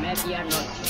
Medianoche.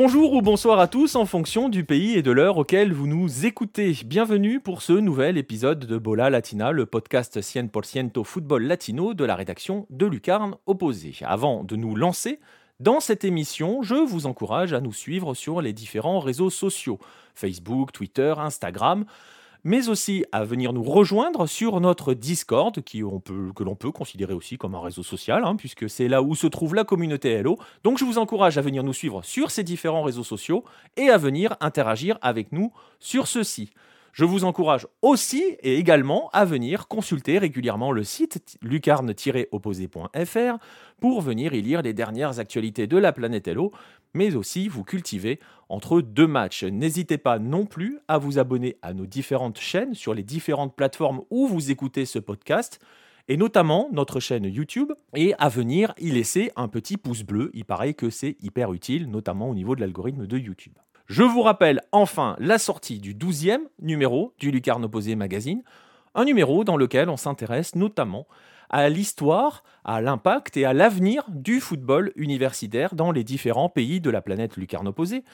Bonjour ou bonsoir à tous en fonction du pays et de l'heure auquel vous nous écoutez. Bienvenue pour ce nouvel épisode de Bola Latina, le podcast 100% football latino de la rédaction de Lucarne Opposé. Avant de nous lancer dans cette émission, je vous encourage à nous suivre sur les différents réseaux sociaux Facebook, Twitter, Instagram mais aussi à venir nous rejoindre sur notre Discord, que l'on peut considérer aussi comme un réseau social, hein, puisque c'est là où se trouve la communauté Hello. Donc je vous encourage à venir nous suivre sur ces différents réseaux sociaux et à venir interagir avec nous sur ceux-ci. Je vous encourage aussi et également à venir consulter régulièrement le site lucarne-opposé.fr pour venir y lire les dernières actualités de la planète Hello, mais aussi vous cultiver entre deux matchs. N'hésitez pas non plus à vous abonner à nos différentes chaînes sur les différentes plateformes où vous écoutez ce podcast et notamment notre chaîne YouTube, et à venir y laisser un petit pouce bleu. Il paraît que c'est hyper utile, notamment au niveau de l'algorithme de YouTube. Je vous rappelle enfin la sortie du 12e numéro du Lucarne Opposé Magazine, un numéro dans lequel on s'intéresse notamment à l'histoire, à l'impact et à l'avenir du football universitaire dans les différents pays de la planète lucarne opposée,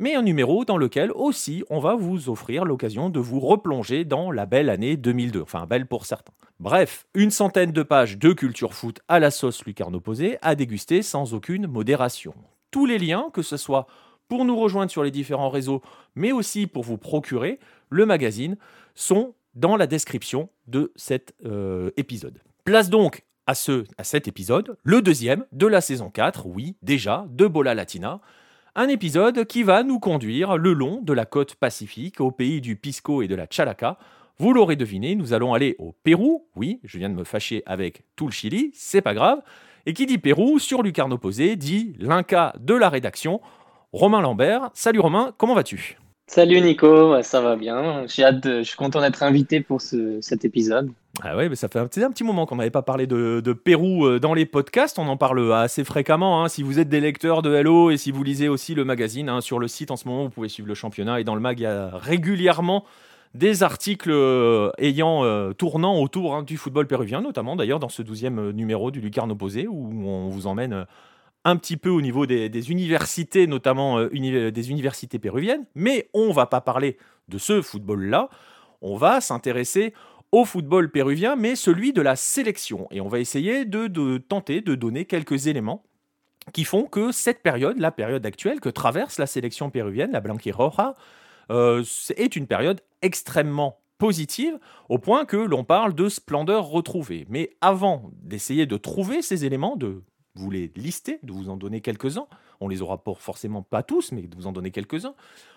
mais un numéro dans lequel aussi on va vous offrir l'occasion de vous replonger dans la belle année 2002, enfin belle pour certains. Bref, une centaine de pages de culture foot à la sauce lucarne opposée à déguster sans aucune modération. Tous les liens, que ce soit pour nous rejoindre sur les différents réseaux, mais aussi pour vous procurer le magazine, sont dans la description de cet euh, épisode. Place donc à, ce, à cet épisode, le deuxième de la saison 4, oui, déjà, de Bola Latina. Un épisode qui va nous conduire le long de la côte pacifique, au pays du Pisco et de la Chalaca. Vous l'aurez deviné, nous allons aller au Pérou. Oui, je viens de me fâcher avec tout le Chili, c'est pas grave. Et qui dit Pérou, sur Lucarne opposé, dit l'Inca de la rédaction, Romain Lambert. Salut Romain, comment vas-tu? Salut Nico, ça va bien. J'ai hâte, je suis content d'être invité pour cet épisode. Ah ouais, mais ça fait un petit, un petit moment qu'on n'avait pas parlé de, Pérou euh, dans les podcasts. On en parle assez fréquemment. Hein. Si vous êtes des lecteurs de Hello et si vous lisez aussi le magazine, hein, sur le site en ce moment, vous pouvez suivre le championnat. Et dans le mag, il y a régulièrement des articles euh, ayant euh, tournant autour hein, du football péruvien, notamment d'ailleurs dans ce douzième numéro du Lucarne Opposé, où on vous emmène un petit peu au niveau des, universités, notamment des universités péruviennes. Mais on va pas parler de ce football-là. On va s'intéresser au football péruvien, mais celui de la sélection. Et on va essayer de, tenter de donner quelques éléments qui font que cette période, la période actuelle que traverse la sélection péruvienne, la Blanquiroja, euh, est une période extrêmement positive au point que l'on parle de splendeur retrouvée. Mais avant d'essayer de trouver ces éléments, de vous les lister, de vous en donner quelques-uns, on les aura forcément pas tous, mais de vous en donner quelques-uns,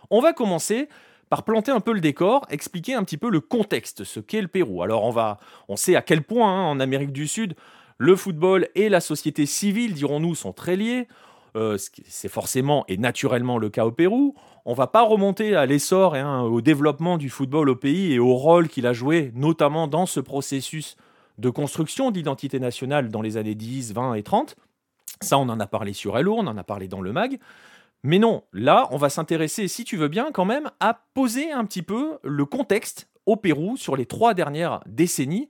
on va commencer par planter un peu le décor, expliquer un petit peu le contexte, ce qu'est le Pérou. Alors on va, on sait à quel point hein, en Amérique du Sud, le football et la société civile, dirons-nous, sont très liés. Euh, c'est forcément et naturellement le cas au Pérou. On va pas remonter à l'essor et hein, au développement du football au pays et au rôle qu'il a joué, notamment dans ce processus de construction d'identité nationale dans les années 10, 20 et 30. Ça, on en a parlé sur Hello, on en a parlé dans le MAG. Mais non, là, on va s'intéresser, si tu veux bien, quand même, à poser un petit peu le contexte au Pérou sur les trois dernières décennies,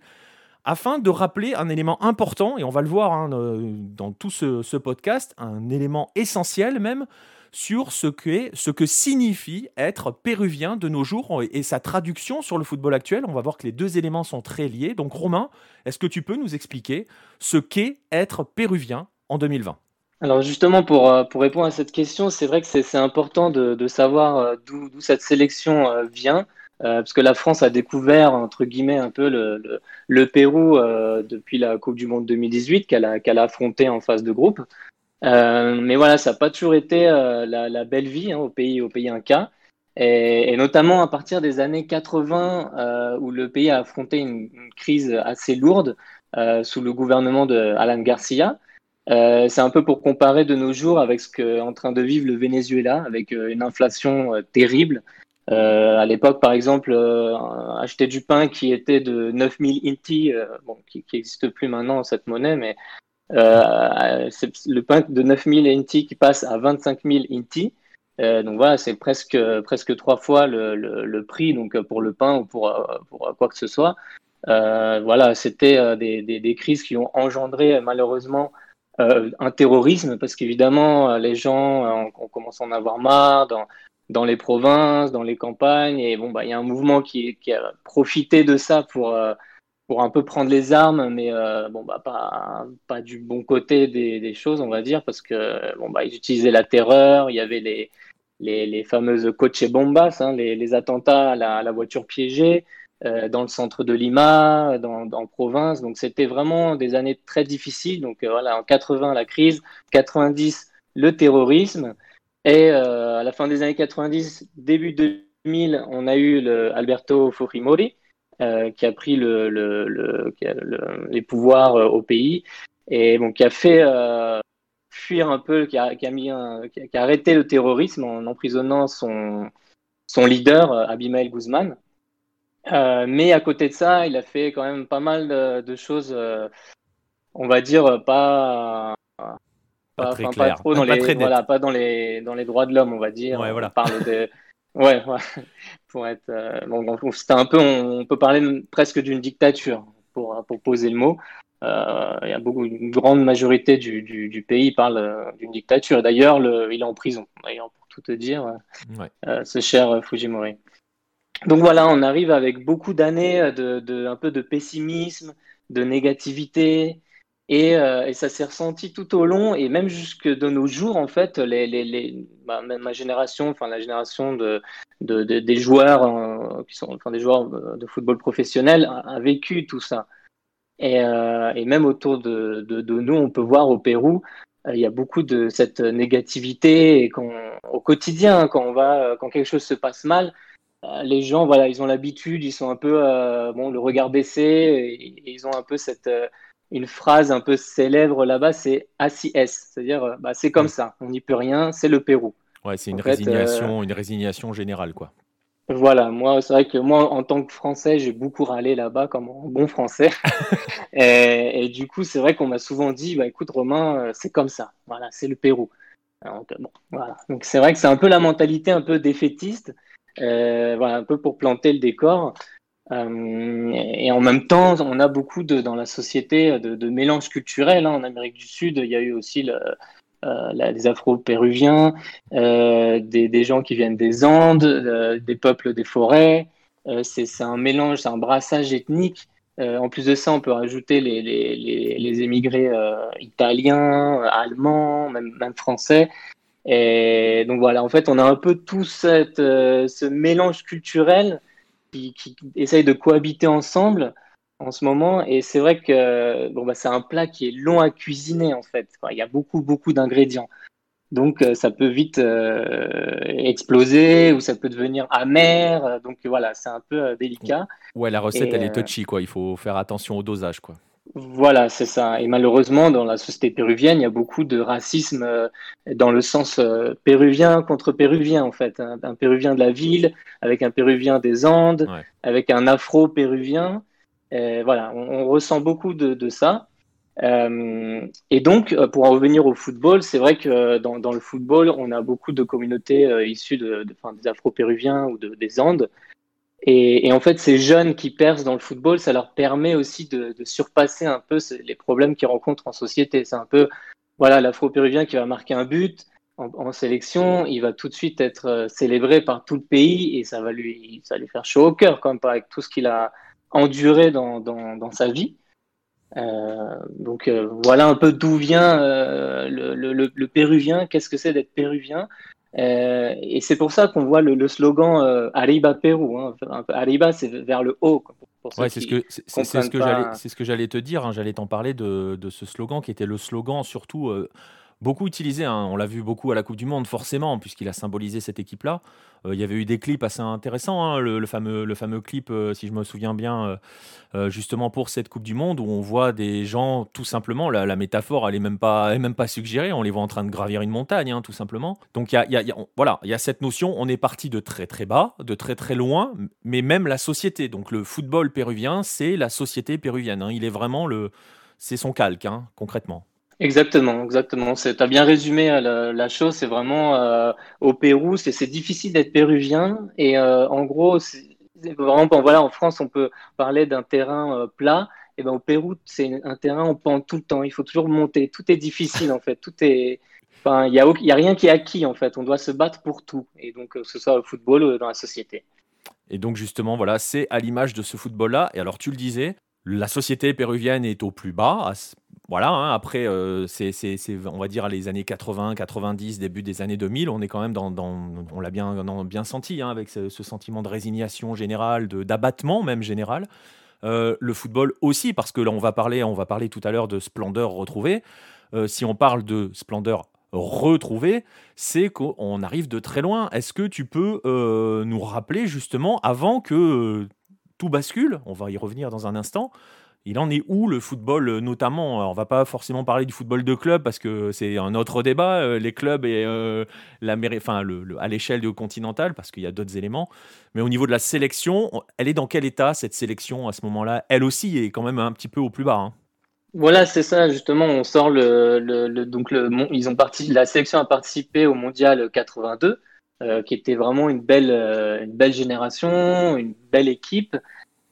afin de rappeler un élément important, et on va le voir hein, euh, dans tout ce, podcast, un élément essentiel même, sur ce que, signifie être péruvien de nos jours et sa traduction sur le football actuel. On va voir que les deux éléments sont très liés. Donc Romain, est-ce que tu peux nous expliquer ce qu'est être péruvien en 2020 alors justement, pour, euh, pour répondre à cette question, c'est vrai que c'est important de, de savoir euh, d'où cette sélection euh, vient, parce que la France a découvert, entre guillemets, un peu le, Pérou depuis la Coupe du Monde 2018 qu'elle a, qu'elle a affronté en phase de groupe. Mais voilà, ça n'a pas toujours été la, la, belle vie hein, au, pays, au pays Inca. Et, et, notamment à partir des années 80, où le pays a affronté une, crise assez lourde sous le gouvernement de Alan Garcia. c'est un peu pour comparer de nos jours avec ce qu'est en train de vivre le Venezuela, avec une inflation terrible. à l'époque, par exemple, acheter du pain qui était de 9000 inti, qui n'existe plus maintenant cette monnaie, mais le pain de 9000 inti qui passe à 25 000 inti. Euh, donc voilà, c'est presque, presque trois fois le, le, prix donc pour le pain ou pour, pour quoi que ce soit. Euh, voilà, c'était des, des, des, crises qui ont engendré malheureusement euh, un terrorisme parce qu'évidemment les gens ont, commencé à en avoir marre dans, dans les provinces, dans les campagnes et bon bah il y a un mouvement qui a profité de ça pour pour un peu prendre les armes, mais bon bah pas du bon côté des, choses, on va dire, parce que bon bah ils utilisaient la terreur, il y avait les les, fameuses coches bombas, hein, les, attentats à la, voiture piégée euh, dans le centre de Lima, dans, dans province. Donc c'était vraiment des années très difficiles. Donc euh, voilà, en 80 la crise, 90 le terrorisme, et euh, à la fin des années 90, début 2000, on a eu le Alberto Fujimori. Qui a pris le, le, le, les pouvoirs au pays et bon, qui a fait fuir un peu, qui a, qui a mis qui, a, arrêté le terrorisme en emprisonnant son, son leader, euh, Abimael Guzman. Euh, mais à côté de ça, il a fait quand même pas mal de, choses, euh, on va dire, pas. Pas, très clair. trop dans les, voilà, pas dans les, dans les droits de l'homme, on va dire. Ouais, voilà. On parle de. Ouais, pour être. bon, c'était un peu, on, peut parler presque d'une dictature pour, pour poser le mot. Euh, il y a beaucoup, une grande majorité du, du, pays parle euh, d'une dictature. D'ailleurs, il est en prison, d'ailleurs, pour tout te dire, euh, ce cher Fujimori. Donc voilà, on arrive avec beaucoup d'années de, de, un peu de pessimisme, de négativité, et, et ça s'est ressenti tout au long, et même jusque de nos jours, en fait, les, ma génération, enfin la génération de, de des joueurs qui sont, enfin des joueurs de football professionnel a, vécu tout ça. Et, euh, même autour de, nous, on peut voir au Pérou, euh, il y a beaucoup de cette négativité et quand, au quotidien, quand on va, quand quelque chose se passe mal, euh, les gens, voilà, ils ont l'habitude, ils sont un peu, bon, le regard baissé, ils ont un peu cette, une phrase un peu célèbre là-bas, c'est ACS, c'est-à-dire, bah, c'est comme ça, on n'y peut rien, c'est le Pérou. Ouais, c'est une résignation, une résignation générale, quoi. Voilà, moi, c'est vrai que moi, en tant que Français, j'ai beaucoup râlé là-bas comme un bon Français. et, du coup, c'est vrai qu'on m'a souvent dit, bah, écoute, Romain, euh, c'est comme ça. Voilà, c'est le Pérou. Donc, bon, voilà. Donc, c'est vrai que c'est un peu la mentalité un peu défaitiste, euh, voilà, un peu pour planter le décor. Euh, et en même temps, on a beaucoup de, dans la société de, de mélange culturel. Hein. En Amérique du Sud, il y a eu aussi euh, des afro-péruviens, euh, des, gens qui viennent des Andes, des peuples des forêts. c'est un mélange, c'est un brassage ethnique. en plus de ça, on peut rajouter les, les, émigrés italiens, allemands, même, même, français. Et donc voilà, en fait, on a un peu tout cette, ce mélange culturel qui, qui, essaye de cohabiter ensemble en ce moment. Et c'est vrai que bon, bah, c'est un plat qui est long à cuisiner, en fait. Il y a beaucoup, beaucoup d'ingrédients. Donc, euh, ça peut vite euh, exploser ou ça peut devenir amer. Donc, voilà, c'est un peu euh, délicat. Ouais, la recette, elle est touchy, quoi. Il faut faire attention au dosage, quoi. Voilà, c'est ça. Et malheureusement, dans la société péruvienne, il y a beaucoup de racisme dans le sens péruvien contre péruvien, en fait. Un, péruvien de la ville avec un péruvien des Andes, avec un afro-péruvien. Euh, voilà, on, ressent beaucoup de, ça. Euh, et donc, euh, pour en revenir au football, c'est vrai que dans, le football, on a beaucoup de communautés issues de, des Afro-Péruviens ou des Andes. Et, en fait, ces jeunes qui percent dans le football, ça leur permet aussi de, surpasser un peu les problèmes qu'ils rencontrent en société. C'est un peu, voilà, l'Afro-Péruvien qui va marquer un but en, sélection, il va tout de suite être célébré par tout le pays et ça va lui, ça lui faire chaud au cœur, quand même, avec tout ce qu'il a enduré dans, dans, sa vie. Euh, donc euh, voilà un peu d'où vient euh, le, péruvien, qu'est-ce que c'est d'être péruvien? Et c'est pour ça qu'on voit le, slogan Arriba Pérou. Hein. Arriba, c'est vers le haut. ouais, c'est ce que c'est ce que j'allais c'est ce que j'allais te dire. Hein. J'allais t'en parler de, de, ce slogan qui était le slogan surtout beaucoup utilisé. Hein. On l'a vu beaucoup à la Coupe du Monde, forcément, puisqu'il a symbolisé cette équipe-là. Euh, il y avait eu des clips assez intéressants, hein. le, fameux, le fameux clip, euh, si je me souviens bien, euh, justement pour cette Coupe du Monde, où on voit des gens, tout simplement, la, métaphore, elle n'est même, pas, même pas suggérée, on les voit en train de gravir une montagne, hein, tout simplement. Donc, il y a, voilà, il y a cette notion, on est parti de très très bas, de très très loin, mais même la société. Donc, le football péruvien, c'est la société péruvienne. Il est vraiment le. C'est son calque, concrètement. Exactement, exactement. Tu as bien résumé euh, la, chose. C'est vraiment euh, au Pérou, c'est difficile d'être péruvien. Et euh, en gros, vraiment, voilà, en France, on peut parler d'un terrain plat. Et ben au Pérou, c'est un terrain on pend tout le temps. Il faut toujours monter. Tout est difficile en fait. Tout est, enfin, il n'y a, y a rien qui est acquis en fait. On doit se battre pour tout. Et donc, que ce soit au football ou dans la société. Et donc justement, voilà, c'est à l'image de ce football-là. Et alors, tu le disais, la société péruvienne est au plus bas. Voilà, hein, après, euh, c'est, on va dire, les années 80, 90, début des années 2000, on est quand même dans, on l'a bien, bien senti, hein, avec ce, sentiment de résignation générale, d'abattement même général. Euh, le football aussi, parce que là, on va parler, on va parler tout à l'heure de splendeur retrouvée. Euh, si on parle de splendeur retrouvée, c'est qu'on arrive de très loin. Est-ce que tu peux nous rappeler justement, avant que tout bascule, on va y revenir dans un instant. Il en est où le football, euh, notamment? On va pas forcément parler du football de club parce que c'est un autre débat, euh, les clubs et euh, enfin, le, à l'échelle du continental, parce qu'il y a d'autres éléments. Mais au niveau de la sélection, elle est dans quel état cette sélection à ce moment-là? Elle aussi est quand même un petit peu au plus bas. Hein. Voilà, c'est ça justement. On sort le, le donc ils ont parti, la sélection a participé au mondial 82. Euh, qui était vraiment une belle, euh, une belle génération, une belle équipe.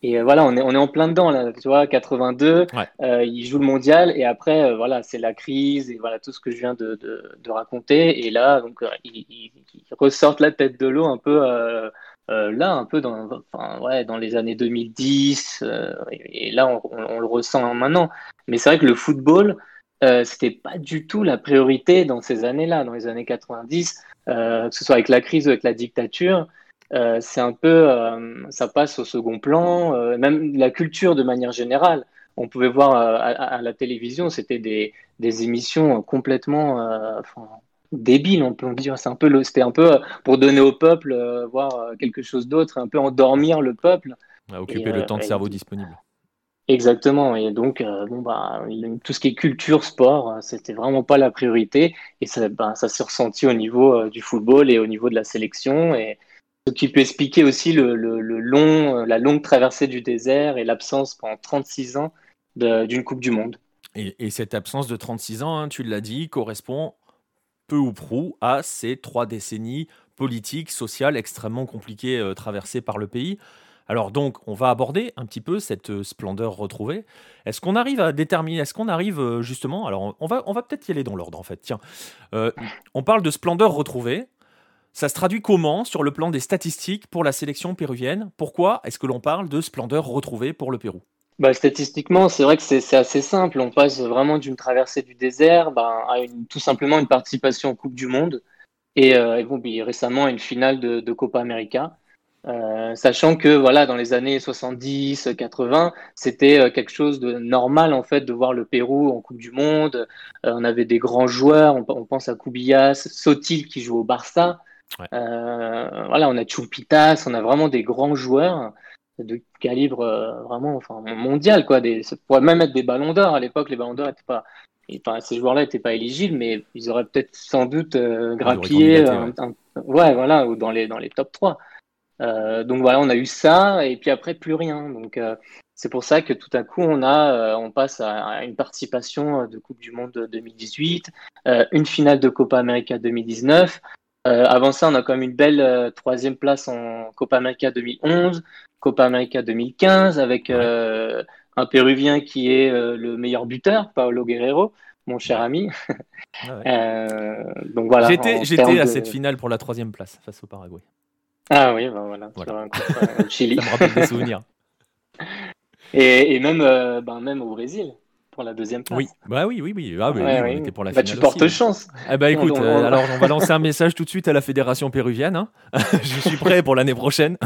Et euh, voilà, on est, on est en plein dedans, là, tu vois, 82, ils jouent le mondial, et après, voilà, c'est la crise, et voilà, tout ce que je viens de, de, raconter. Et là, donc, ils, ressortent la tête de l'eau un peu, là, un peu dans, enfin, ouais, dans les années 2010, et, là, on, on, le ressent maintenant. Mais c'est vrai que le football, c'était pas du tout la priorité dans ces années-là, dans les années 90. Euh, que ce soit avec la crise ou avec la dictature, euh, c'est un peu, euh, ça passe au second plan. même la culture de manière générale, on pouvait voir à, la télévision, c'était des, des, émissions complètement débiles, on peut dire. C'est un peu, c'était un peu pour donner au peuple, voir quelque chose d'autre, un peu endormir le peuple. occuper le temps de cerveau disponible. Exactement. Et donc, euh, bah, tout ce qui est culture, sport, euh, c'était vraiment pas la priorité. Et ça, ça s'est ressenti au niveau euh, du football et au niveau de la sélection. Et ce qui peut expliquer aussi le, long, la longue traversée du désert et l'absence pendant 36 ans d'une Coupe du Monde. Et, et, cette absence de 36 ans, hein, tu l'as dit, correspond peu ou prou à ces trois décennies politiques, sociales extrêmement compliquées traversées par le pays. Alors donc, on va aborder un petit peu cette euh, splendeur retrouvée. Est-ce qu'on arrive à déterminer, est-ce qu'on arrive euh, justement, alors on va, peut-être y aller dans l'ordre en fait, tiens. Euh, on parle de splendeur retrouvée. Ça se traduit comment sur le plan des statistiques pour la sélection péruvienne? Pourquoi est-ce que l'on parle de splendeur retrouvée pour le Pérou? Bah, statistiquement, c'est vrai que c'est assez simple. On passe vraiment d'une traversée du désert bah, à tout simplement une participation en Coupe du Monde et, bon, récemment une finale de Copa América. Euh, sachant que voilà, dans les années 70, 80, c'était euh, quelque chose de normal en fait de voir le Pérou en Coupe du Monde. Euh, on avait des grands joueurs, on, pense à Kubillas, Sotil qui joue au Barça. voilà, on a Chumpitas, on a vraiment des grands joueurs de calibre vraiment enfin, mondial quoi. Des, ça pourrait même être des Ballons d'Or à l'époque. Les Ballons d'Or n'étaient pas Enfin, ces joueurs-là n'étaient pas éligibles, mais ils auraient peut-être sans doute grappillé, ouais. voilà, ou dans les, dans les top 3. Euh, donc voilà, on a eu ça et puis après plus rien. Donc euh, c'est pour ça que tout à coup on a, euh, on passe à, une participation de Coupe du Monde 2018, une finale de Copa América 2019. avant ça, on a quand même une belle troisième place en Copa América 2011, Copa América 2015 avec un Péruvien qui est le meilleur buteur, Paolo Guerrero mon cher ami. donc voilà. J'étais à cette finale pour la troisième place face au Paraguay. Ah oui, ben voilà, voilà. Sur Chili. Ça me rappelle des souvenirs. Et, et même, euh, ben même au Brésil pour la deuxième place. Oui, bah oui, oui, oui. Ah, oui, on était pour la bah, Tu portes chance. Eh bah écoute, euh, alors on va lancer un message tout de suite à la fédération péruvienne. Hein. Je suis prêt pour l'année prochaine.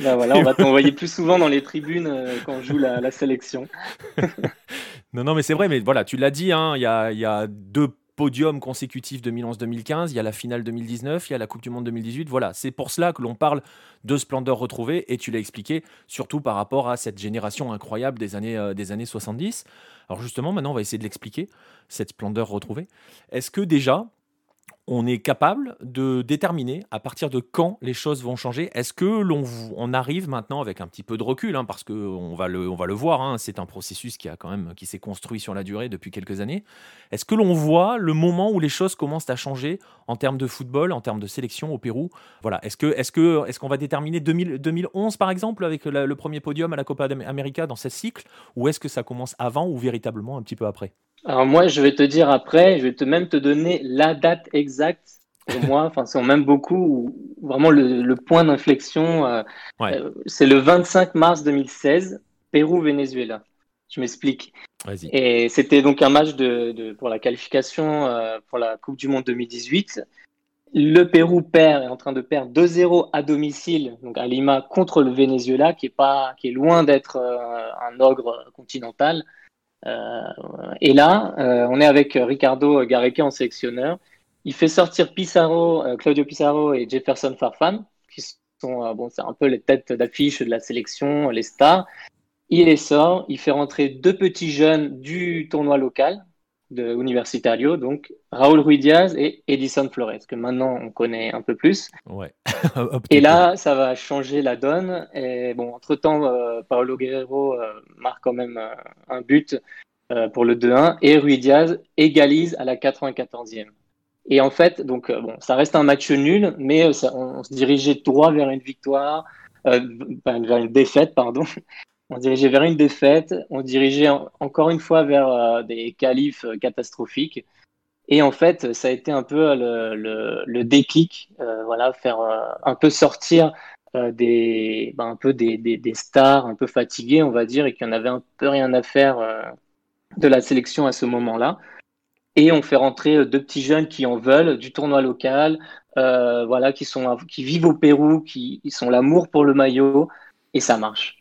Bah voilà, on va t'envoyer plus souvent dans les tribunes euh, quand on joue la, la sélection. non, non, mais c'est vrai, mais voilà, tu l'as dit, hein, il y, a, y a deux podiums consécutifs 2011-2015, il y a la finale 2019, il y a la Coupe du Monde 2018. Voilà, c'est pour cela que l'on parle de splendeur retrouvée, et tu l'as expliqué, surtout par rapport à cette génération incroyable des années, euh, des années 70. Alors justement, maintenant, on va essayer de l'expliquer, cette splendeur retrouvée. Est-ce que déjà, on est capable de déterminer à partir de quand les choses vont changer. Est-ce que l'on on arrive maintenant avec un petit peu de recul, hein, parce qu'on va le, on va le voir, hein, c'est un processus qui a quand même qui s'est construit sur la durée depuis quelques années. Est-ce que l'on voit le moment où les choses commencent à changer en termes de football, en termes de sélection au Pérou? Voilà. Est-ce que est-ce que qu'on va déterminer 2011 par exemple avec le premier podium à la Copa América dans ce cycle, ou est-ce que ça commence avant ou véritablement un petit peu après? Alors moi, je vais te dire après, je vais te même te donner la date exacte pour moi, enfin, c'est même beaucoup, vraiment le, point d'inflexion, euh, euh, c'est le 25 mars 2016, Pérou-Venezuela. Je m'explique. Et c'était donc un match de, pour la qualification euh, pour la Coupe du Monde 2018. Le Pérou perd, est en train de perdre 2-0 à domicile, donc à Lima, contre le Venezuela, qui est, pas, qui est loin d'être un ogre continental. Euh, et là, euh, on est avec Ricardo Gareca en sélectionneur. Il fait sortir Pissarro, euh, Claudio Pissarro et Jefferson Farfan, qui sont bon, un peu les têtes d'affiche de la sélection, les stars. Il les sort, il fait rentrer deux petits jeunes du tournoi local de Universitario, donc Raúl Ruiz Diaz et Edison Flores, que maintenant on connaît un peu plus. Ouais. et là, ça va changer la donne. Et bon, entre-temps, euh, Paolo Guerrero euh, marque quand même euh, un but pour le 2-1 et Ruiz Diaz égalise à la 94e. Et en fait, donc bon, ça reste un match nul, mais on, se dirigeait droit vers une victoire, vers une défaite, pardon. On dirigeait vers une défaite, on dirigeait encore une fois vers euh, des qualifs euh, catastrophiques. Et en fait, ça a été un peu le, déclic, euh, voilà, faire un peu sortir des, ben, un peu des, des, stars un peu fatigués, on va dire, et qui en avaient un peu rien à faire de la sélection à ce moment-là. Et on fait rentrer deux petits jeunes qui en veulent, du tournoi local, voilà, qui, sont, qui vivent au Pérou, qui, qui sont l'amour pour le maillot, et ça marche.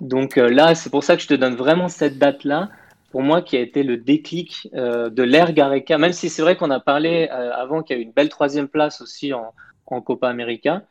Donc euh, là, c'est pour ça que je te donne vraiment cette date-là, pour moi, qui a été le déclic euh, de l'ère Gareca, même si c'est vrai qu'on a parlé euh, avant qu'il y a eu une belle troisième place aussi en, Copa América.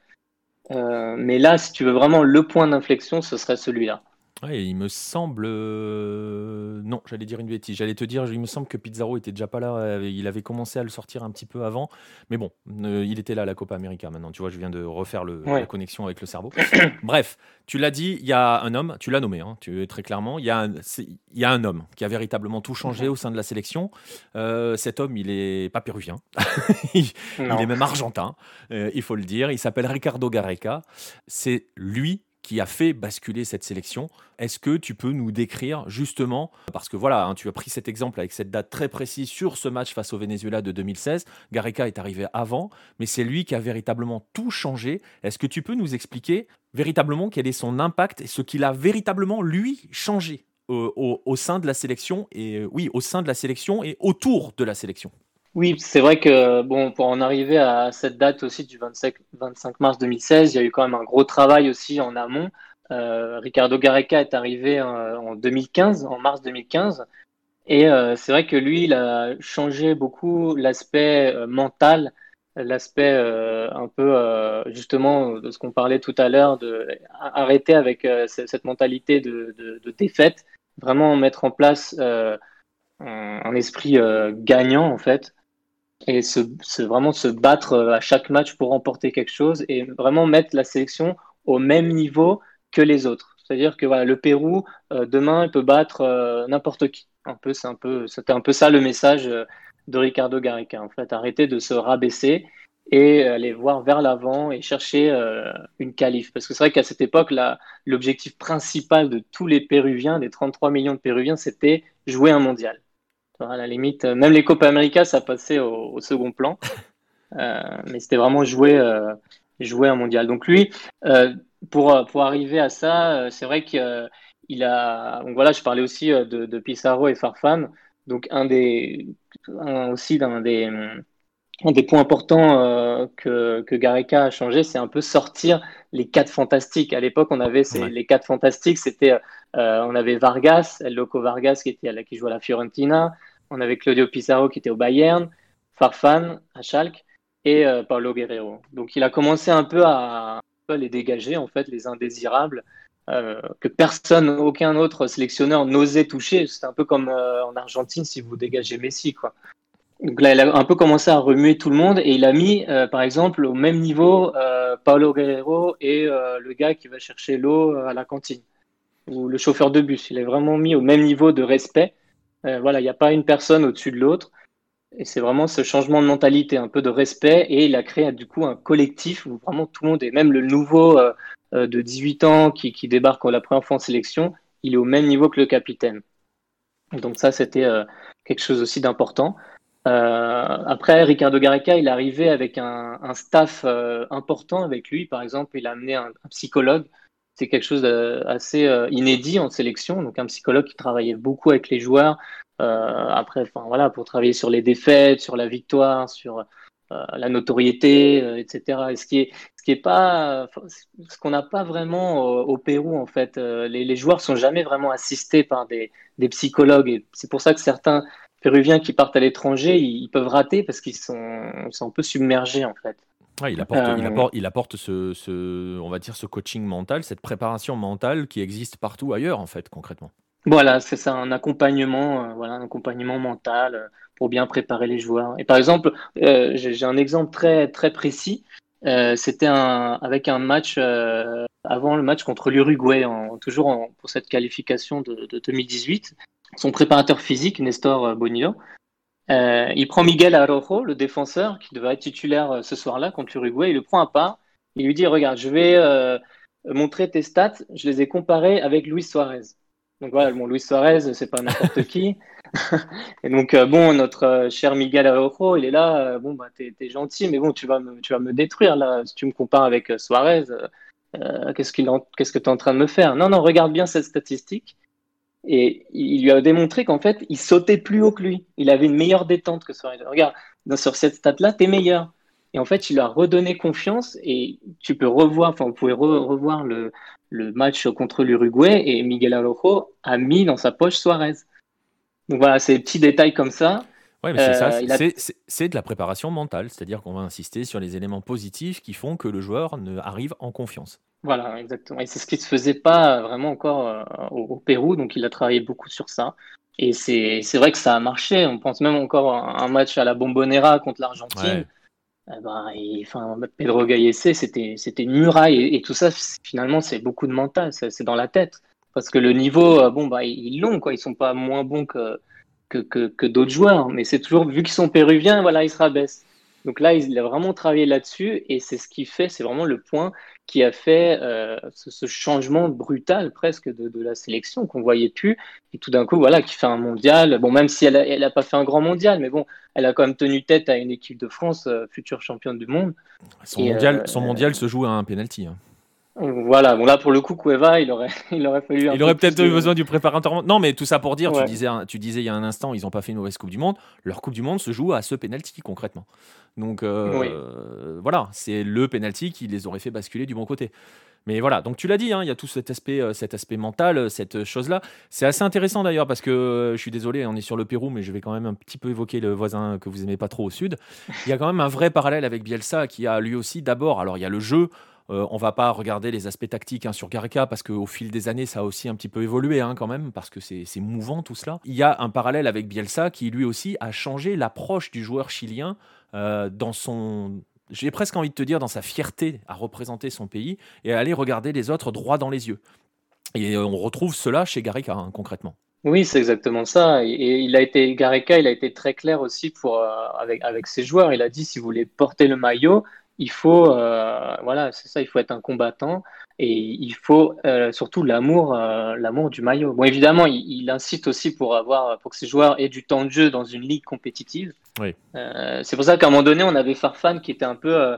mais là, si tu veux vraiment le point d'inflexion, ce serait celui-là. Ouais, il me semble. Euh, non, j'allais dire une bêtise. J'allais te dire, il me semble que Pizarro était déjà pas là. Euh, il avait commencé à le sortir un petit peu avant. Mais bon, euh, il était là à la Copa América maintenant. Tu vois, je viens de refaire le, la connexion avec le cerveau. Bref, tu l'as dit, il y a un homme, tu l'as nommé, hein, tu, très clairement. Il y, a un, il y a un homme qui a véritablement tout changé au sein de la sélection. cet homme, il est pas péruvien. il, est même argentin, il faut le dire. Il s'appelle Ricardo Gareca. C'est lui qui a fait basculer cette sélection. Est-ce que tu peux nous décrire justement, parce que voilà, hein, tu as pris cet exemple avec cette date très précise sur ce match face au Venezuela de 2016, Gareca est arrivé avant, mais c'est lui qui a véritablement tout changé. Est-ce que tu peux nous expliquer véritablement quel est son impact et ce qu'il a véritablement, lui, changé au, au, sein de la sélection et oui, au sein de la sélection et autour de la sélection? Oui, c'est vrai que bon, pour en arriver à cette date aussi du 25, 25 mars 2016, il y a eu quand même un gros travail aussi en amont. Euh, Ricardo Gareca est arrivé en 2015, en mars 2015, et euh, c'est vrai que lui, il a changé beaucoup l'aspect euh, mental, l'aspect un peu justement de ce qu'on parlait tout à l'heure, de arrêter avec cette mentalité de, défaite, vraiment mettre en place un esprit gagnant en fait et se, vraiment se battre euh, à chaque match pour remporter quelque chose et vraiment mettre la sélection au même niveau que les autres. C'est-à-dire que le Pérou, euh, demain, il peut battre euh, n'importe qui. C'était un peu ça le message de Ricardo Gareca. En fait, arrêter de se rabaisser et aller voir vers l'avant et chercher une qualif. Parce que c'est vrai qu'à cette époque, l'objectif principal de tous les Péruviens, des 33 millions de Péruviens, c'était jouer un mondial. À la limite, euh, même les Copa América, ça passait au, second plan. Euh, mais c'était vraiment jouer, euh, jouer un mondial. Donc lui, pour, pour arriver à ça, c'est vrai qu'il a. Donc voilà, je parlais aussi de, de Pissarro et Farfan. Donc un des. aussi d'un des. Un des points importants que, que Gareca a changé, c'est un peu sortir les quatre fantastiques. À l'époque, on avait les quatre fantastiques. C'était, on avait Vargas, El Loco Vargas qui était qui jouait à la Fiorentina, on avait Claudio Pizarro qui était au Bayern, Farfan à Schalke et Paulo Guerrero. Donc il a commencé un peu à, les dégager, en fait, les indésirables, que personne, aucun autre sélectionneur n'osait toucher. C'est un peu comme en Argentine si vous dégagez Messi, quoi. Donc là, il a un peu commencé à remuer tout le monde et il a mis, euh, par exemple, au même niveau euh, Paolo Guerrero et euh, le gars qui va chercher l'eau à la cantine ou le chauffeur de bus. Il est vraiment mis au même niveau de respect. Voilà, il n'y a pas une personne au-dessus de l'autre. Et c'est vraiment ce changement de mentalité, un peu de respect. Et il a créé du coup un collectif où vraiment tout le monde, et même le nouveau de 18 ans qui, qui débarque la première en sélection, il est au même niveau que le capitaine. Donc ça, c'était quelque chose aussi d'important. Euh, après, Ricardo Gareca, il est arrivé avec un, staff euh, important avec lui. Par exemple, il a amené un, psychologue. C'est quelque chose d'assez euh, inédit en sélection. Donc, un psychologue qui travaillait beaucoup avec les joueurs. après, enfin voilà, pour travailler sur les défaites, sur la victoire, sur la notoriété, etc. Et ce qui est, ce qui est pas, ce qu'on n'a pas vraiment au, Pérou en fait. Les, joueurs sont jamais vraiment assistés par des, des psychologues. Et c'est pour ça que certains péruviens qui partent à l'étranger, ils, peuvent rater parce qu'ils sont, sont, un peu submergés en fait. Il apporte, il euh, apporte, il apporte ce, ce, on va dire, ce coaching mental, cette préparation mentale qui existe partout ailleurs en fait, concrètement. Voilà, c'est ça, un accompagnement, euh, voilà, un accompagnement mental euh, pour bien préparer les joueurs. Et par exemple, j'ai un exemple très très précis. C'était un, avec un match avant le match contre l'Uruguay, toujours pour cette qualification de, de 2018 son préparateur physique, Nestor Bonillo. Euh, il prend Miguel Arrojo, le défenseur, qui devait être titulaire euh, ce soir-là contre l'Uruguay. Il le prend à part. Il lui dit Regarde, je vais montrer tes stats. Je les ai comparés avec Luis Suarez. Donc voilà, bon, Luis Suarez, c'est pas n'importe qui. et donc, bon, notre cher Miguel Arrojo, il est là. bon, bah, t'es es gentil, mais bon, tu vas, me, tu vas me détruire là. Si tu me compares avec Suarez, qu'est-ce qu'est-ce que tu es en train de me faire? Non, non, regarde bien cette statistique. Et il lui a démontré qu'en fait, il sautait plus haut que lui. Il avait une meilleure détente que Suarez. Regarde, sur cette stat-là, tu es meilleur. Et en fait, il lui a redonné confiance et tu peux revoir, enfin, vous pouvez revoir le, le, match contre l'Uruguay et Miguel Alojo a mis dans sa poche Suarez. Donc voilà, ces petits détails comme ça. Oui, mais c'est ça, euh, c'est de la préparation mentale, c'est-à-dire qu'on va insister sur les éléments positifs qui font que le joueur ne arrive en confiance. Voilà, exactement. Et c'est ce qui ne se faisait pas vraiment encore euh, au, Pérou, donc il a travaillé beaucoup sur ça. Et c'est vrai que ça a marché. On pense même encore à un match à la Bombonera contre l'Argentine. Eh ben, enfin, Pedro Gallese, c'était une muraille. Et, tout ça, finalement, c'est beaucoup de mental, c'est dans la tête. Parce que le niveau, euh, bon, bah, ils l'ont, quoi. Ils sont pas moins bons que, que, que, que d'autres joueurs. Mais c'est toujours, vu qu'ils sont péruviens, voilà, ils se rabaissent. Donc là, il a vraiment travaillé là-dessus et c'est ce qui fait, c'est vraiment le point qui a fait euh, ce, changement brutal presque de, la sélection qu'on voyait plus et tout d'un coup, voilà, qui fait un mondial. Bon, même si elle n'a pas fait un grand mondial, mais bon, elle a quand même tenu tête à une équipe de France, euh, future championne du monde. Son, mondial, son euh, mondial se joue à un penalty. Hein. Voilà, bon là pour le coup, Cueva, il aurait, il aurait fallu. il aurait peut-être eu besoin du préparateur. Non, mais tout ça pour dire, tu, disais, tu disais il y a un instant, ils n'ont pas fait une mauvaise Coupe du Monde. Leur Coupe du Monde se joue à ce penalty concrètement. Donc euh, voilà, c'est le penalty qui les aurait fait basculer du bon côté. Mais voilà, donc tu l'as dit, hein, il y a tout cet aspect, euh, cet aspect mental, euh, cette chose-là. C'est assez intéressant d'ailleurs parce que je suis désolé, on est sur le Pérou, mais je vais quand même un petit peu évoquer le voisin que vous aimez pas trop au sud. Il y a quand même un vrai parallèle avec Bielsa qui a lui aussi d'abord, alors il y a le jeu, on on va pas regarder les aspects tactiques hein, sur Gareca parce qu'au fil des années, ça a aussi un petit peu évolué hein, quand même, parce que c'est mouvant tout cela. Il y a un parallèle avec Bielsa qui lui aussi a changé l'approche du joueur chilien euh, dans son, j'ai presque envie de te dire, dans sa fierté à représenter son pays et à aller regarder les autres droit dans les yeux. Et on retrouve cela chez Gareca, hein, concrètement. Oui, c'est exactement ça. Et il a été, Gareca, il a été très clair aussi pour, euh, avec, avec ses joueurs. Il a dit si vous voulez porter le maillot, il faut, euh, voilà, c'est ça, il faut être un combattant et il faut euh, surtout l'amour, euh, l'amour du maillot. Bon, évidemment, il, incite aussi pour avoir, pour que ses joueurs aient du temps de jeu dans une ligue compétitive. Oui. c'est pour ça qu'à un moment donné, on avait Farfan qui était un peu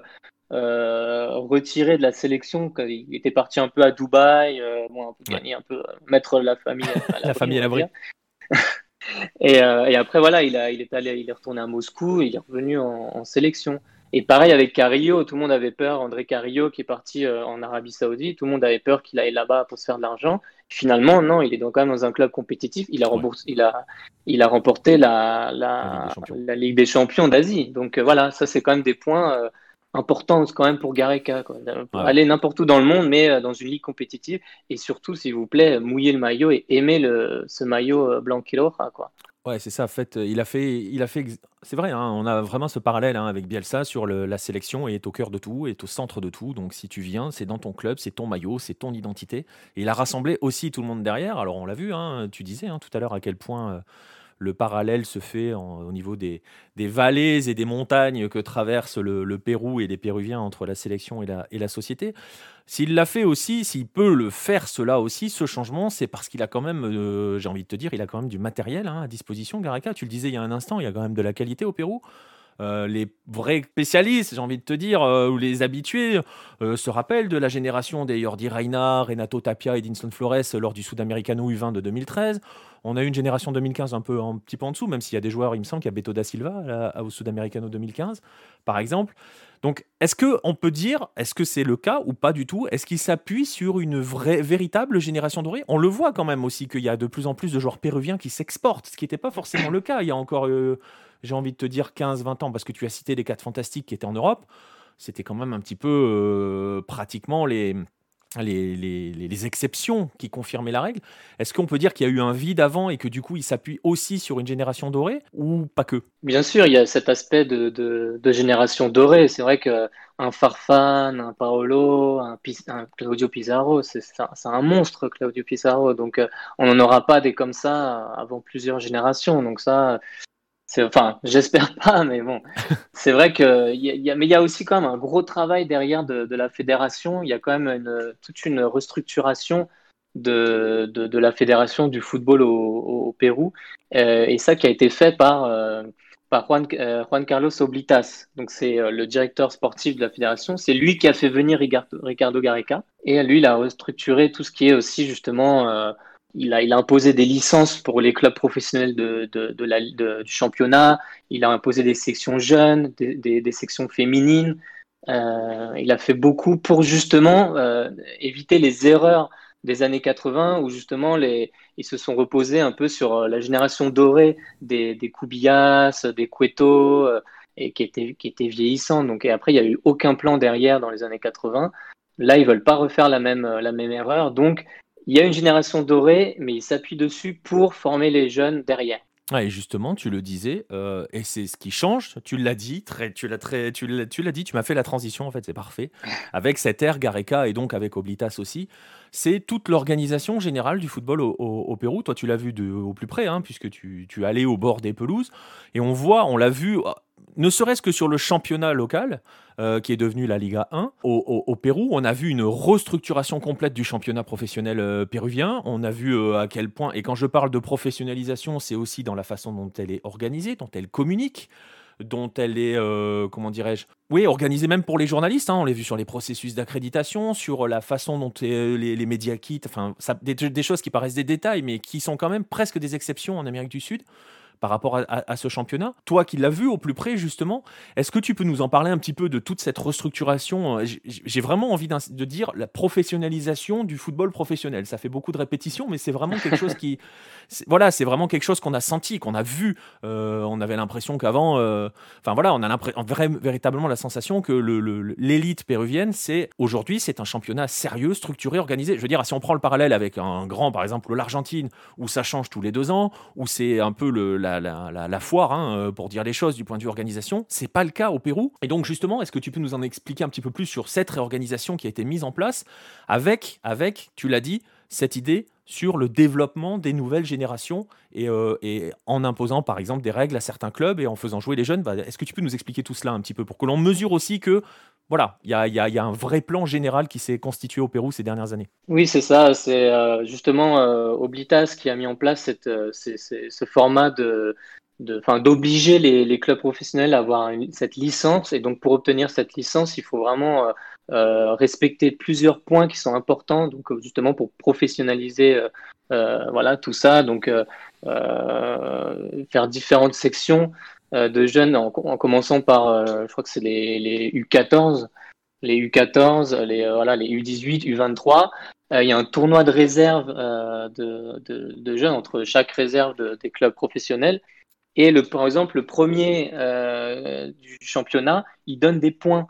retiré de la sélection, il était parti un peu à Dubaï, bon, un peu gagner, un peu mettre la famille, à la, famille à l'abri. et, et, après, voilà, il, a, il est allé, il est retourné à Moscou, et il est revenu en, en sélection. Et pareil avec Carrillo, tout le monde avait peur, André Carrillo qui est parti euh, en Arabie Saoudite, tout le monde avait peur qu'il aille là-bas pour se faire de l'argent. Finalement, non, il est donc quand même dans un club compétitif. Il a, il a, il a remporté la, la, la Ligue des Champions d'Asie. Donc euh, voilà, ça c'est quand même des points euh, importants quand même pour Gareca. Aller n'importe où dans le monde, mais dans une ligue compétitive. Et surtout, s'il vous plaît, mouiller le maillot et aimer le, ce maillot blanc Quoi. Ouais, c'est ça. En fait, il a fait, il a fait. C'est vrai. Hein, on a vraiment ce parallèle hein, avec Bielsa sur la sélection et est au cœur de tout, est au centre de tout. Donc, si tu viens, c'est dans ton club, c'est ton maillot, c'est ton identité. Et il a rassemblé aussi tout le monde derrière. Alors, on l'a vu. Hein, tu disais tout à l'heure à quel point. Le parallèle se fait au niveau des, vallées et des montagnes que traverse le, Pérou et les Péruviens entre la sélection et la, et la société. S'il l'a fait aussi, s'il peut le faire cela aussi, ce changement, c'est parce qu'il a quand même, euh, j'ai envie de te dire, il a quand même du matériel hein, à disposition, Gareca. Tu le disais il y a un instant, il y a quand même de la qualité au Pérou. Euh, les vrais spécialistes, j'ai envie de te dire, euh, ou les habitués, se rappellent de la génération des Jordi Reina, Renato Tapia et Dinson Flores lors du Sudamericano U20 de 2013. On a eu une génération 2015 un peu un petit peu en dessous, même s'il y a des joueurs, il me semble qu'il y a Beto da Silva au Sudamericano 2015, par exemple. Donc, est-ce qu'on peut dire, est-ce que c'est le cas ou pas du tout? Est-ce qu'il s'appuie sur une vraie, véritable génération dorée On le voit quand même aussi qu'il y a de plus en plus de joueurs péruviens qui s'exportent, ce qui n'était pas forcément le cas il y a encore, euh, j'ai envie de te dire, 15-20 ans, parce que tu as cité les quatre fantastiques qui étaient en Europe. C'était quand même un petit peu euh, pratiquement les les, les, exceptions qui confirmaient la règle. Est-ce qu'on peut dire qu'il y a eu un vide avant et que du coup il s'appuie aussi sur une génération dorée ou pas que? Bien sûr, il y a cet aspect de, de, génération dorée. C'est vrai qu'un Farfan, un Paolo, un, Claudio Pizarro, c'est un, monstre Claudio Pizarro. Donc euh, on n'en aura pas des comme ça avant plusieurs générations. Donc ça, enfin, j'espère pas, mais bon, c'est vrai que y a, mais il y a aussi quand même un gros travail derrière de, la fédération. Il y a quand même toute une restructuration de, de, la fédération du football au, Pérou, euh, et ça qui a été fait par euh, par Juan, euh, Juan, Carlos Oblitas. Donc c'est le directeur sportif de la fédération. C'est lui qui a fait venir Ricardo, Ricardo Gareca, et lui il a restructuré tout ce qui est aussi justement il a, imposé des licences pour les clubs professionnels du championnat. Il a imposé des sections jeunes, des, sections féminines. Euh, il a fait beaucoup pour justement euh, éviter les erreurs des années 80 où justement ils se sont reposés un peu sur euh, la génération dorée des, des Kubias, des Cueto, et qui était, qui vieillissant. Donc, et après, il n'y a eu aucun plan derrière dans les années 80. Là, ils veulent pas refaire la même, la même erreur. Donc, il y a une génération dorée, mais il s'appuie dessus pour former les jeunes derrière. et justement, tu le disais, euh, et c'est ce qui change. Tu l'as dit, très, tu l'as très, tu l'as, tu l'as dit, tu m'as fait la transition en fait, c'est parfait. Avec cette ère Gareca et donc avec Oblitas aussi, c'est toute l'organisation générale du football au, Pérou. Toi, tu l'as vu de, au plus près, hein, puisque tu, tu es allé au bord des pelouses, et on voit, on l'a vu ne serait-ce que sur le championnat local, euh, qui est devenu la Liga 1, au, Pérou, on a vu une restructuration complète du championnat professionnel euh, péruvien. On a vu euh, à quel point, et quand je parle de professionnalisation, c'est aussi dans la façon dont elle est organisée, dont elle communique dont elle est, comment dirais-je, oui, organisée même pour les journalistes. Hein. on l'a vu sur les processus d'accréditation, sur la façon dont les, médias quittent, enfin, des, choses qui paraissent des détails, mais qui sont quand même presque des exceptions en Amérique du Sud par rapport à, ce championnat. Toi qui l'as vu au plus près, justement, est-ce que tu peux nous en parler un petit peu de toute cette restructuration? J'ai vraiment envie de dire la professionnalisation du football professionnel. Ça fait beaucoup de répétitions, mais c'est vraiment quelque chose qui. Voilà, c'est vraiment quelque chose qu'on a senti, qu'on a vu. Euh, on avait l'impression qu'avant. Euh, enfin voilà, on a véritablement la sensation que l'élite péruvienne, c'est aujourd'hui, c'est un championnat sérieux, structuré, organisé. Je veux dire, si on prend le parallèle avec un grand, par exemple, l'Argentine, où ça change tous les deux ans, où c'est un peu le, la, la, foire, hein, euh, pour dire les choses du point de vue organisation. C'est pas le cas au Pérou. Et donc justement, est-ce que tu peux nous en expliquer un petit peu plus sur cette réorganisation qui a été mise en place avec, avec, tu l'as dit, cette idée sur le développement des nouvelles générations et, euh, en imposant par exemple des règles à certains clubs et en faisant jouer les jeunes. Bah, est-ce que tu peux nous expliquer tout cela un petit peu pour que l'on mesure aussi que voilà, il y a, un vrai plan général qui s'est constitué au Pérou ces dernières années? Oui, c'est ça. C'est euh, justement euh, Oblitas qui a mis en place ce format de, d'obliger les, clubs professionnels à avoir cette licence. Et donc, pour obtenir cette licence, il faut vraiment respecter plusieurs points qui sont importants, donc justement pour professionnaliser euh, voilà tout ça. Donc, faire différentes sections. de jeunes, en, commençant par, je crois que c'est les, les, U14, les U14, les, voilà, les U18, U23. il y a un tournoi de réserve de, de, de, jeunes entre chaque réserve des clubs professionnels. Et le, par exemple, le premier du championnat, il donne des points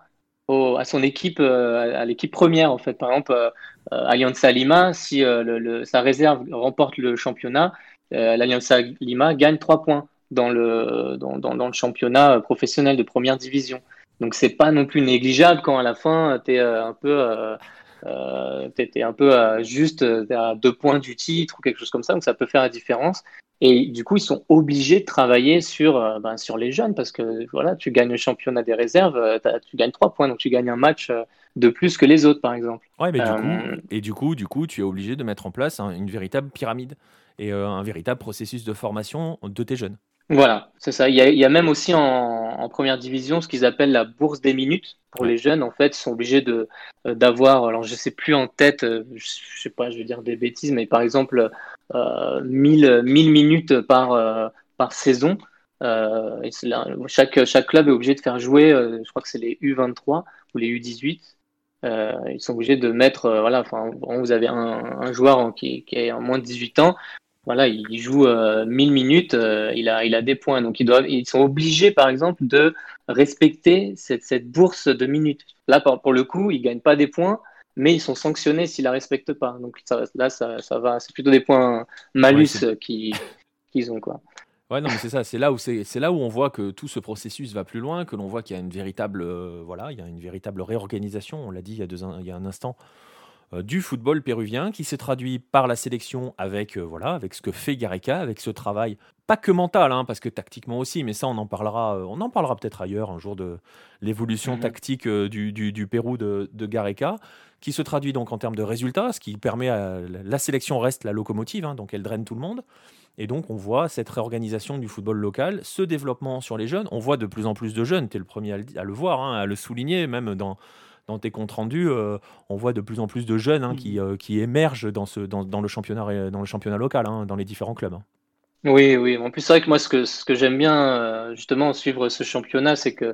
à son équipe, à l'équipe première en fait. Par exemple, Alianza Lima, si le, sa réserve remporte le championnat, l'Alianza Lima gagne 3 points dans le, dans, le championnat professionnel de première division. Donc c'est pas non plus négligeable quand à la fin tu es un peu euh, un peu juste à deux points du titre ou quelque chose comme ça, donc ça peut faire la différence. Et du coup, ils sont obligés de travailler sur, euh, ben, sur les jeunes parce que voilà, tu gagnes le championnat des réserves, euh, tu gagnes trois points, donc tu gagnes un match euh, de plus que les autres, par exemple. Ouais, mais du coup, et du coup, du coup, tu es obligé de mettre en place une véritable pyramide et un véritable processus de formation de tes jeunes. Voilà, c'est ça. Il y, a, même aussi en, première division ce qu'ils appellent la bourse des minutes pour les jeunes. En fait, ils sont obligés de d'avoir. Alors, je sais plus en tête. Je, sais pas, je vais dire des bêtises, mais par exemple, 1000, 1000 minutes par par saison. chaque chaque club est obligé de faire jouer. je crois que c'est les U23 ou les U18. ils sont obligés de mettre, voilà, enfin, vous avez un, un joueur qui, qui, est en moins de 18 ans, voilà, il joue 1000 euh, minutes, euh, il, a, il a des points. Donc, ils, doivent, ils sont obligés, par exemple, de respecter cette, cette bourse de minutes. Là, pour, le coup, ils ne gagnent pas des points, mais ils sont sanctionnés s'ils ne la respectent pas. Donc, ça, là, ça, ça va. C'est plutôt des points malus qu'ils ont. Quoi. Ouais, non, mais c'est ça. C'est là où c'est là où on voit que tout ce processus va plus loin, que l'on voit qu'il y a une véritable, euh, voilà, il y a une véritable réorganisation. On l'a dit il y a deux, il y a un instant du football péruvien qui s'est traduit par la sélection avec, euh, voilà, avec ce que fait Gareca, avec ce travail, pas que mental, hein, parce que tactiquement aussi, mais ça on en parlera, euh, on en parlera peut-être ailleurs un jour de l'évolution mhm. tactique du, du, Pérou de, de Gareca, qui se traduit donc en termes de résultats, ce qui permet à la sélection reste la locomotive, hein, donc elle draine tout le monde. Et donc, on voit cette réorganisation du football local, ce développement sur les jeunes. On voit de plus en plus de jeunes, tu es le premier à le, voir, hein, à le souligner, même dans, dans tes comptes rendus, euh, on voit de plus en plus de jeunes hein, qui, mm. euh, qui, émergent dans, ce, dans, dans, le championnat, dans le championnat local, hein, dans les différents clubs. Hein. Oui, oui. En plus, c'est vrai que moi, ce que, ce que j'aime bien, euh, justement, suivre ce championnat, c'est que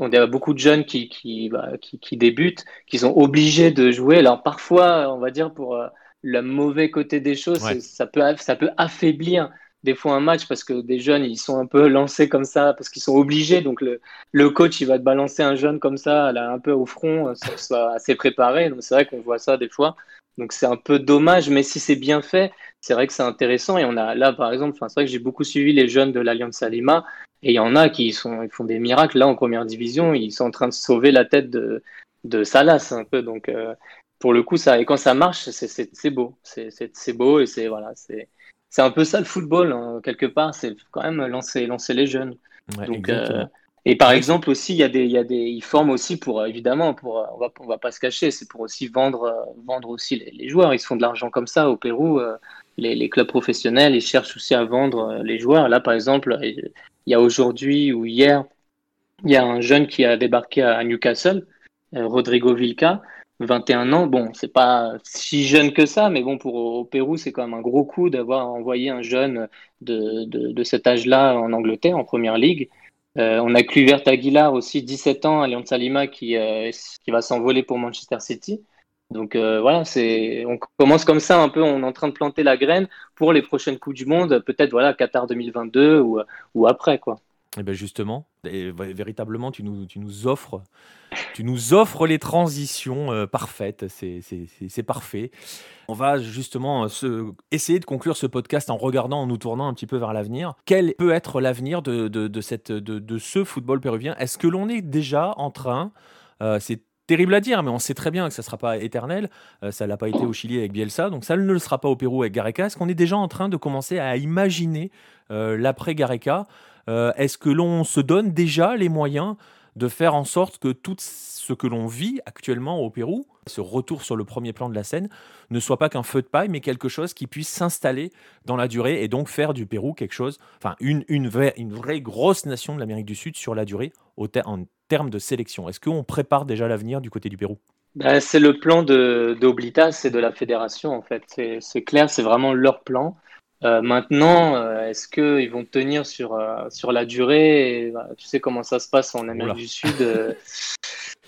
y a beaucoup de jeunes qui, qui, bah, qui, qui, débutent, qui sont obligés de jouer. Alors, parfois, on va dire, pour le mauvais côté des choses, ça, peut, ça peut affaiblir des fois un match parce que des jeunes ils sont un peu lancés comme ça parce qu'ils sont obligés. Donc le, coach il va te balancer un jeune comme ça là, un peu au front euh, sans soit assez préparé. Donc c'est vrai qu'on voit ça des fois. Donc c'est un peu dommage mais si c'est bien fait c'est vrai que c'est intéressant. Et on a là par exemple c'est vrai que j'ai beaucoup suivi les jeunes de l'Alliance Salima. Et il y en a qui ils font des miracles. Là en première division ils sont en train de sauver la tête de de Salas un peu. Donc euh, pour le coup ça et quand ça marche c'est beau. C'est beau et c'est voilà c'est c'est un peu ça le football, hein, quelque part, c'est quand même lancer, lancer les jeunes. Donc, euh, et par exemple aussi, il y a des, il y a des, ils forment aussi pour évidemment, pour, on va, on va pas se cacher, c'est pour aussi vendre, vendre aussi les, joueurs. Ils se font de l'argent comme ça au Pérou. Euh, les, les, clubs professionnels, ils cherchent aussi à vendre euh, les joueurs. Là, par exemple, il y a aujourd'hui ou hier, il y a un jeune qui a débarqué à Newcastle, Rodrigo Vilca. 21 ans, bon, c'est pas si jeune que ça, mais bon, pour au Pérou, c'est quand même un gros coup d'avoir envoyé un jeune de, cet âge-là en Angleterre, en première ligue. Euh, on a Cluvert Aguilar aussi, 17 ans, à Salima, qui, euh, qui va s'envoler pour Manchester City. Donc euh, voilà, on commence comme ça un peu, on est en train de planter la graine pour les prochaines Coupes du Monde, peut-être voilà Qatar 2022 ou, ou après quoi. Et eh ben justement, et véritablement, tu nous, tu nous offres tu nous offres les transitions euh, parfaites, c'est parfait. On va justement euh, essayer de conclure ce podcast en regardant, en nous tournant un petit peu vers l'avenir. Quel peut être l'avenir de, de, cette, de, ce football péruvien? Est-ce que l'on est déjà en train, euh, c'est terrible à dire, mais on sait très bien que ça ne sera pas éternel. ça ne l'a pas été au Chili avec Bielsa, donc ça ne le sera pas au Pérou avec Gareca. Est-ce qu'on est déjà en train de commencer à imaginer l'après Gareca Est-ce que l'on se donne déjà les moyens de faire en sorte que tout ce que l'on vit actuellement au Pérou, ce retour sur le premier plan de la scène, ne soit pas qu'un feu de paille, mais quelque chose qui puisse s'installer dans la durée et donc faire du Pérou quelque chose, enfin une, une, vraie, une vraie grosse nation de l'Amérique du Sud sur la durée en termes de sélection. Est-ce qu'on prépare déjà l'avenir du côté du Pérou? Ben, C'est le plan d'Oblitas et de la fédération en fait. C'est clair, c'est vraiment leur plan. Maintenant, est-ce qu'ils vont tenir sur, sur la durée? Bah, Tu sais comment ça se passe en Amérique du Sud.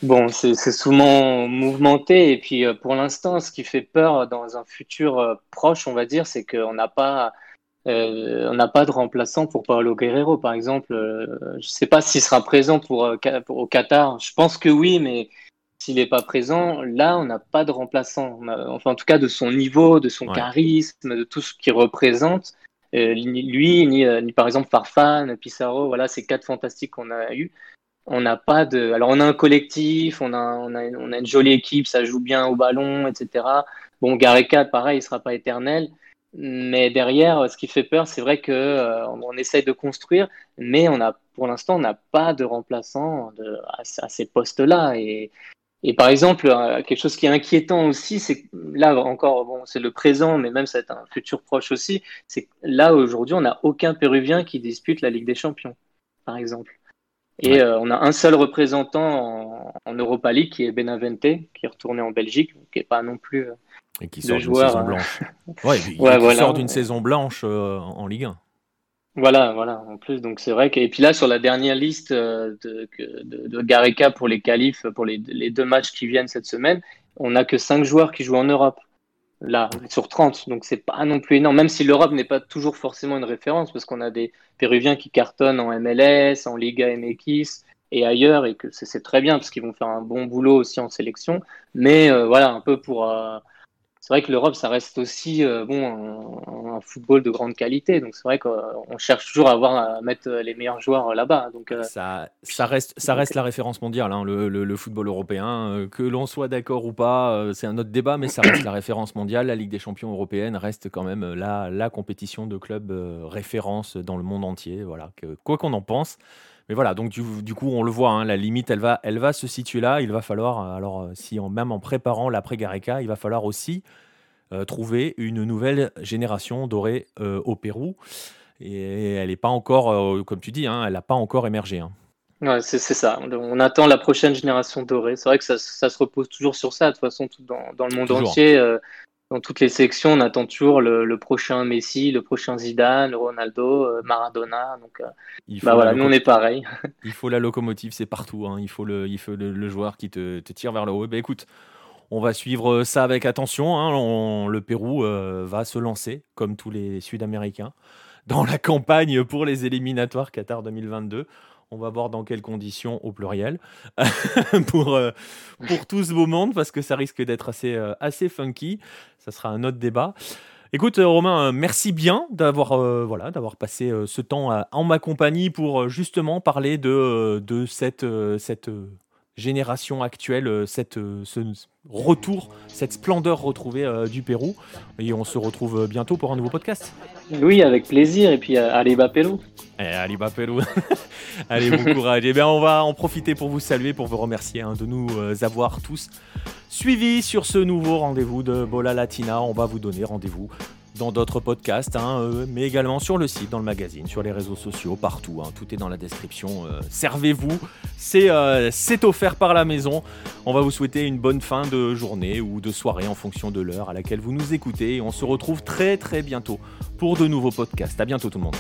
bon, c'est souvent mouvementé. Et puis, pour l'instant, ce qui fait peur dans un futur proche, on va dire, c'est qu'on n'a pas euh, on n'a pas de remplaçant pour Paolo Guerrero, par exemple. Euh, je ne sais pas s'il sera présent euh, pour, au Qatar. Je pense que oui, mais s'il n'est pas présent, là, on n'a pas de remplaçant. enfin, en tout cas, de son niveau, de son charisme, de tout ce qu'il représente. lui, ni, par exemple Farfan, Pissarro, voilà, ces quatre fantastiques qu'on a eu. On n'a pas de. Alors, on a un collectif, on a, on a, on a une jolie équipe, ça joue bien au ballon, etc. Bon, Gareca, pareil, il ne sera pas éternel. Mais derrière, ce qui fait peur, c'est vrai qu'on euh, on essaye de construire, mais on a, pour l'instant, on n'a pas de remplaçant de, à, ces postes-là. Et, et, par exemple, euh, quelque chose qui est inquiétant aussi, c'est là encore, bon, c'est le présent, mais même c'est un futur proche aussi, c'est que là aujourd'hui, on n'a aucun Péruvien qui dispute la Ligue des Champions, par exemple. Et euh, on a un seul représentant en, en, Europa League qui est Benavente, qui est retourné en Belgique, qui n'est pas non plus et qui sort d'une saison blanche. ouais, qui sort d'une saison blanche euh, en Ligue 1. Voilà, voilà, en plus, donc c'est vrai que. Et puis là, sur la dernière liste euh, de, de, de Gareca pour les qualifs, pour les, les, deux matchs qui viennent cette semaine, on n'a que 5 joueurs qui jouent en Europe. Là, sur 30, donc c'est pas non plus énorme, même si l'Europe n'est pas toujours forcément une référence, parce qu'on a des Péruviens qui cartonnent en MLS, en Liga MX et ailleurs, et que c'est très bien, parce qu'ils vont faire un bon boulot aussi en sélection. Mais euh, voilà, un peu pour c'est vrai que l'Europe, ça reste aussi euh, bon, un, football de grande qualité. Donc c'est vrai qu'on cherche toujours à, avoir, à mettre les meilleurs joueurs là-bas. Donc, euh, ça, ça, reste, ça reste la référence mondiale, hein, le, football européen. Euh, que l'on soit d'accord ou pas, c'est un autre débat, mais ça reste la référence mondiale. La Ligue des champions européenne reste quand même la, la compétition de clubs référence dans le monde entier. Voilà, que, quoi qu'on en pense. Mais voilà, donc du, coup, on le voit, hein, la limite, elle va, elle va se situer là. Il va falloir, alors, euh, si en, même en préparant l'après Gareca, il va falloir aussi euh, trouver une nouvelle génération dorée euh, au Pérou. Et elle n'est pas encore, comme tu dis, hein, elle n'a pas encore émergé. Hein. Ouais, c'est ça. On attend la prochaine génération dorée. C'est vrai que ça, se repose toujours sur ça, de toute façon, tout dans, dans le monde entier dans toutes les sections, on attend toujours le, prochain Messi, le prochain Zidane, le Ronaldo, euh, Maradona. Donc, euh, bah voilà, nous on est pareil. il faut la locomotive, c'est partout. Hein. Il faut le, il faut le, joueur qui te, tire vers le haut. Bah, écoute, on va suivre ça avec attention. Hein. le Pérou euh, va se lancer, comme tous les Sud-Américains, dans la campagne pour les éliminatoires Qatar 2022. On va voir dans quelles conditions au pluriel pour, euh, pour tout ce beau monde parce que ça risque d'être assez, euh, funky. Ça sera un autre débat. Écoute euh, Romain, merci bien d'avoir voilà, d'avoir passé ce temps en ma compagnie pour justement parler de, cette génération actuelle, cette, ce retour, cette splendeur retrouvée du Pérou. Et on se retrouve bientôt pour un nouveau podcast. Oui, avec plaisir. Et puis, allez, Pérou. Eh, allez, Pérou. allez, bon courage. Et eh bien, on va en profiter pour vous saluer, pour vous remercier hein, de nous euh, avoir tous suivis sur ce nouveau rendez-vous de Bola Latina. On va vous donner rendez-vous dans d'autres podcasts, hein, euh, mais également sur le site, dans le magazine, sur les réseaux sociaux, partout. Hein. tout est dans la description. Euh, servez-vous, c'est c'est offert par la maison. On va vous souhaiter une bonne fin de journée ou de soirée en fonction de l'heure à laquelle vous nous écoutez. Et on se retrouve très très bientôt pour de nouveaux podcasts. À bientôt tout le monde.